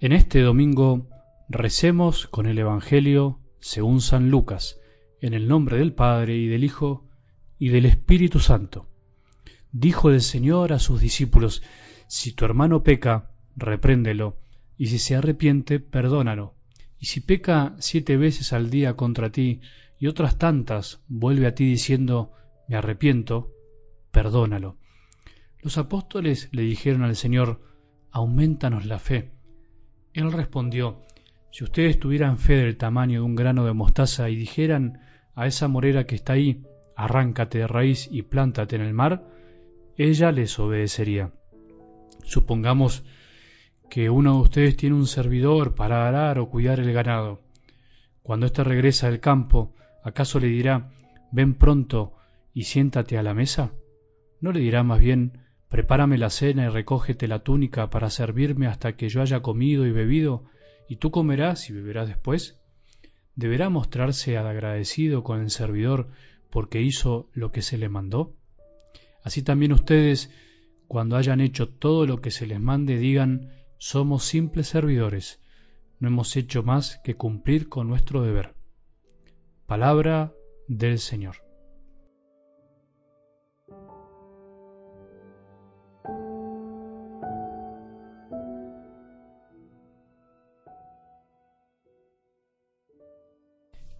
En este domingo recemos con el Evangelio según San Lucas, en el nombre del Padre y del Hijo y del Espíritu Santo. Dijo el Señor a sus discípulos, Si tu hermano peca, repréndelo, y si se arrepiente, perdónalo. Y si peca siete veces al día contra ti, y otras tantas vuelve a ti diciendo, Me arrepiento, perdónalo. Los apóstoles le dijeron al Señor, Aumentanos la fe. Él respondió, Si ustedes tuvieran fe del tamaño de un grano de mostaza y dijeran a esa morera que está ahí, arráncate de raíz y plántate en el mar, ella les obedecería. Supongamos que uno de ustedes tiene un servidor para arar o cuidar el ganado. Cuando éste regresa del campo, ¿acaso le dirá, ven pronto y siéntate a la mesa? ¿No le dirá más bien, prepárame la cena y recógete la túnica para servirme hasta que yo haya comido y bebido, y tú comerás y beberás después? ¿Deberá mostrarse agradecido con el servidor porque hizo lo que se le mandó? Así también ustedes, cuando hayan hecho todo lo que se les mande, digan, somos simples servidores, no hemos hecho más que cumplir con nuestro deber. Palabra del Señor.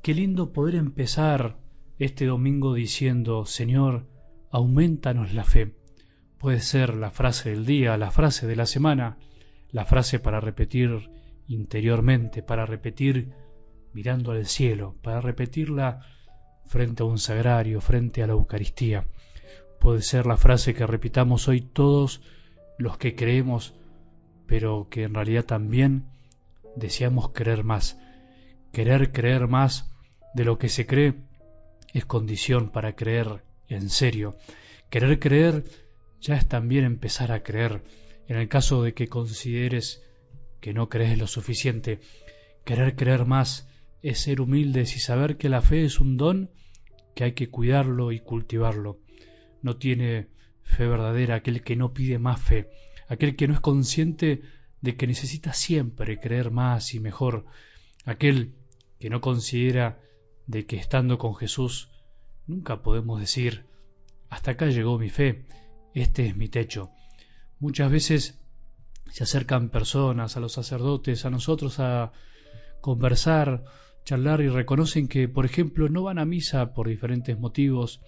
Qué lindo poder empezar este domingo diciendo, Señor, aumentanos la fe. Puede ser la frase del día, la frase de la semana, la frase para repetir interiormente, para repetir mirando al cielo, para repetirla frente a un sagrario, frente a la Eucaristía. Puede ser la frase que repitamos hoy todos los que creemos, pero que en realidad también deseamos creer más. Querer creer más de lo que se cree es condición para creer en serio. Querer creer ya es también empezar a creer. En el caso de que consideres que no crees lo suficiente, querer creer más es ser humildes y saber que la fe es un don que hay que cuidarlo y cultivarlo. No tiene fe verdadera aquel que no pide más fe, aquel que no es consciente de que necesita siempre creer más y mejor, aquel que no considera de que estando con Jesús nunca podemos decir hasta acá llegó mi fe, este es mi techo. Muchas veces se acercan personas a los sacerdotes, a nosotros a conversar, charlar y reconocen que, por ejemplo, no van a misa por diferentes motivos,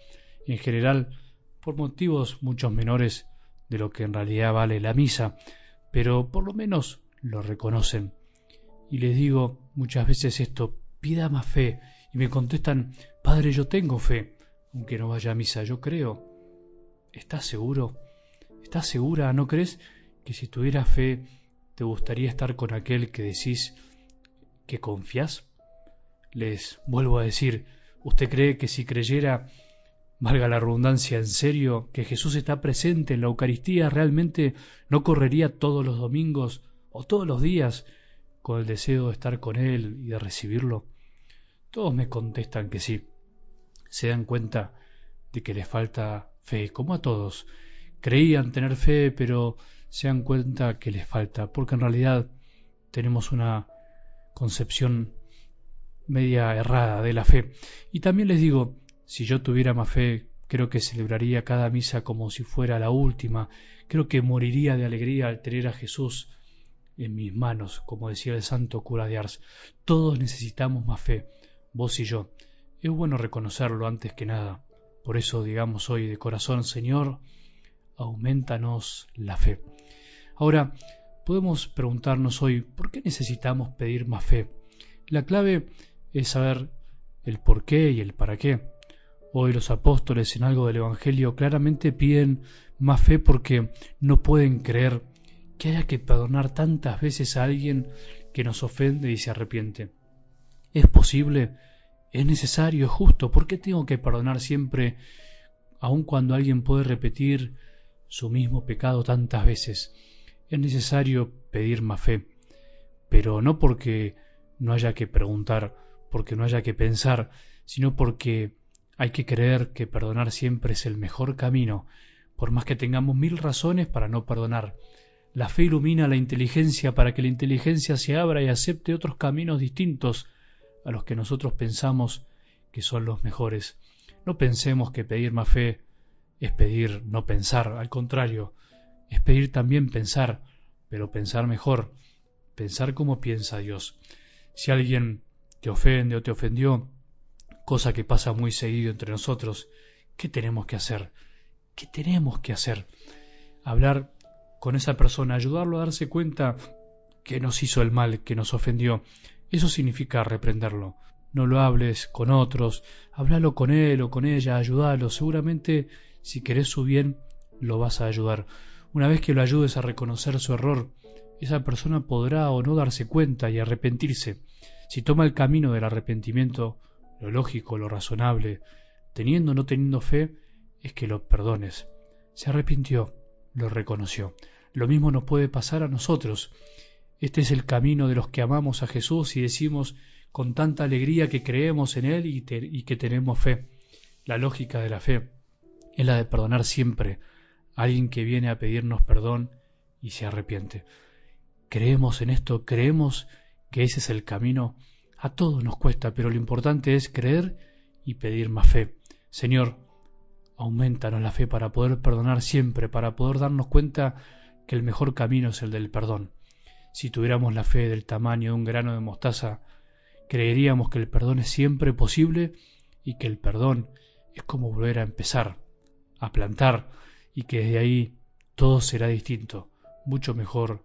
en general por motivos muchos menores de lo que en realidad vale la misa, pero por lo menos lo reconocen. Y les digo muchas veces esto, pida más fe, y me contestan, Padre, yo tengo fe, aunque no vaya a misa, yo creo. ¿Estás seguro? ¿Estás segura? ¿No crees que si tuvieras fe te gustaría estar con aquel que decís que confías? Les vuelvo a decir, ¿usted cree que si creyera, valga la redundancia en serio, que Jesús está presente en la Eucaristía, realmente no correría todos los domingos o todos los días con el deseo de estar con Él y de recibirlo? Todos me contestan que sí. Se dan cuenta de que les falta fe, como a todos. Creían tener fe, pero se dan cuenta que les falta, porque en realidad tenemos una concepción media errada de la fe. Y también les digo, si yo tuviera más fe, creo que celebraría cada misa como si fuera la última, creo que moriría de alegría al tener a Jesús en mis manos, como decía el santo cura de Ars. Todos necesitamos más fe vos y yo. Es bueno reconocerlo antes que nada. Por eso digamos hoy de corazón, Señor, aumentanos la fe. Ahora, podemos preguntarnos hoy, ¿por qué necesitamos pedir más fe? La clave es saber el por qué y el para qué. Hoy los apóstoles en algo del Evangelio claramente piden más fe porque no pueden creer que haya que perdonar tantas veces a alguien que nos ofende y se arrepiente. ¿Es posible? ¿Es necesario? ¿Es justo? ¿Por qué tengo que perdonar siempre, aun cuando alguien puede repetir su mismo pecado tantas veces? Es necesario pedir más fe, pero no porque no haya que preguntar, porque no haya que pensar, sino porque hay que creer que perdonar siempre es el mejor camino, por más que tengamos mil razones para no perdonar. La fe ilumina la inteligencia para que la inteligencia se abra y acepte otros caminos distintos a los que nosotros pensamos que son los mejores. No pensemos que pedir más fe es pedir no pensar, al contrario, es pedir también pensar, pero pensar mejor, pensar como piensa Dios. Si alguien te ofende o te ofendió, cosa que pasa muy seguido entre nosotros, ¿qué tenemos que hacer? ¿Qué tenemos que hacer? Hablar con esa persona, ayudarlo a darse cuenta que nos hizo el mal, que nos ofendió. Eso significa reprenderlo. No lo hables con otros, háblalo con él o con ella, ayúdalo. Seguramente, si querés su bien, lo vas a ayudar. Una vez que lo ayudes a reconocer su error, esa persona podrá o no darse cuenta y arrepentirse. Si toma el camino del arrepentimiento, lo lógico, lo razonable, teniendo o no teniendo fe, es que lo perdones. Se arrepintió, lo reconoció. Lo mismo nos puede pasar a nosotros. Este es el camino de los que amamos a Jesús y decimos con tanta alegría que creemos en Él y, que tenemos fe. La lógica de la fe es la de perdonar siempre a alguien que viene a pedirnos perdón y se arrepiente. Creemos en esto, creemos que ese es el camino. A todos nos cuesta, pero lo importante es creer y pedir más fe. Señor, aumentanos la fe para poder perdonar siempre, para poder darnos cuenta que el mejor camino es el del perdón. Si tuviéramos la fe del tamaño de un grano de mostaza, creeríamos que el perdón es siempre posible y que el perdón es como volver a empezar, a plantar, y que desde ahí todo será distinto, mucho mejor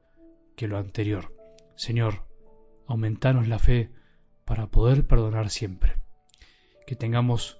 que lo anterior. Señor, aumentanos la fe para poder perdonar siempre. Que tengamos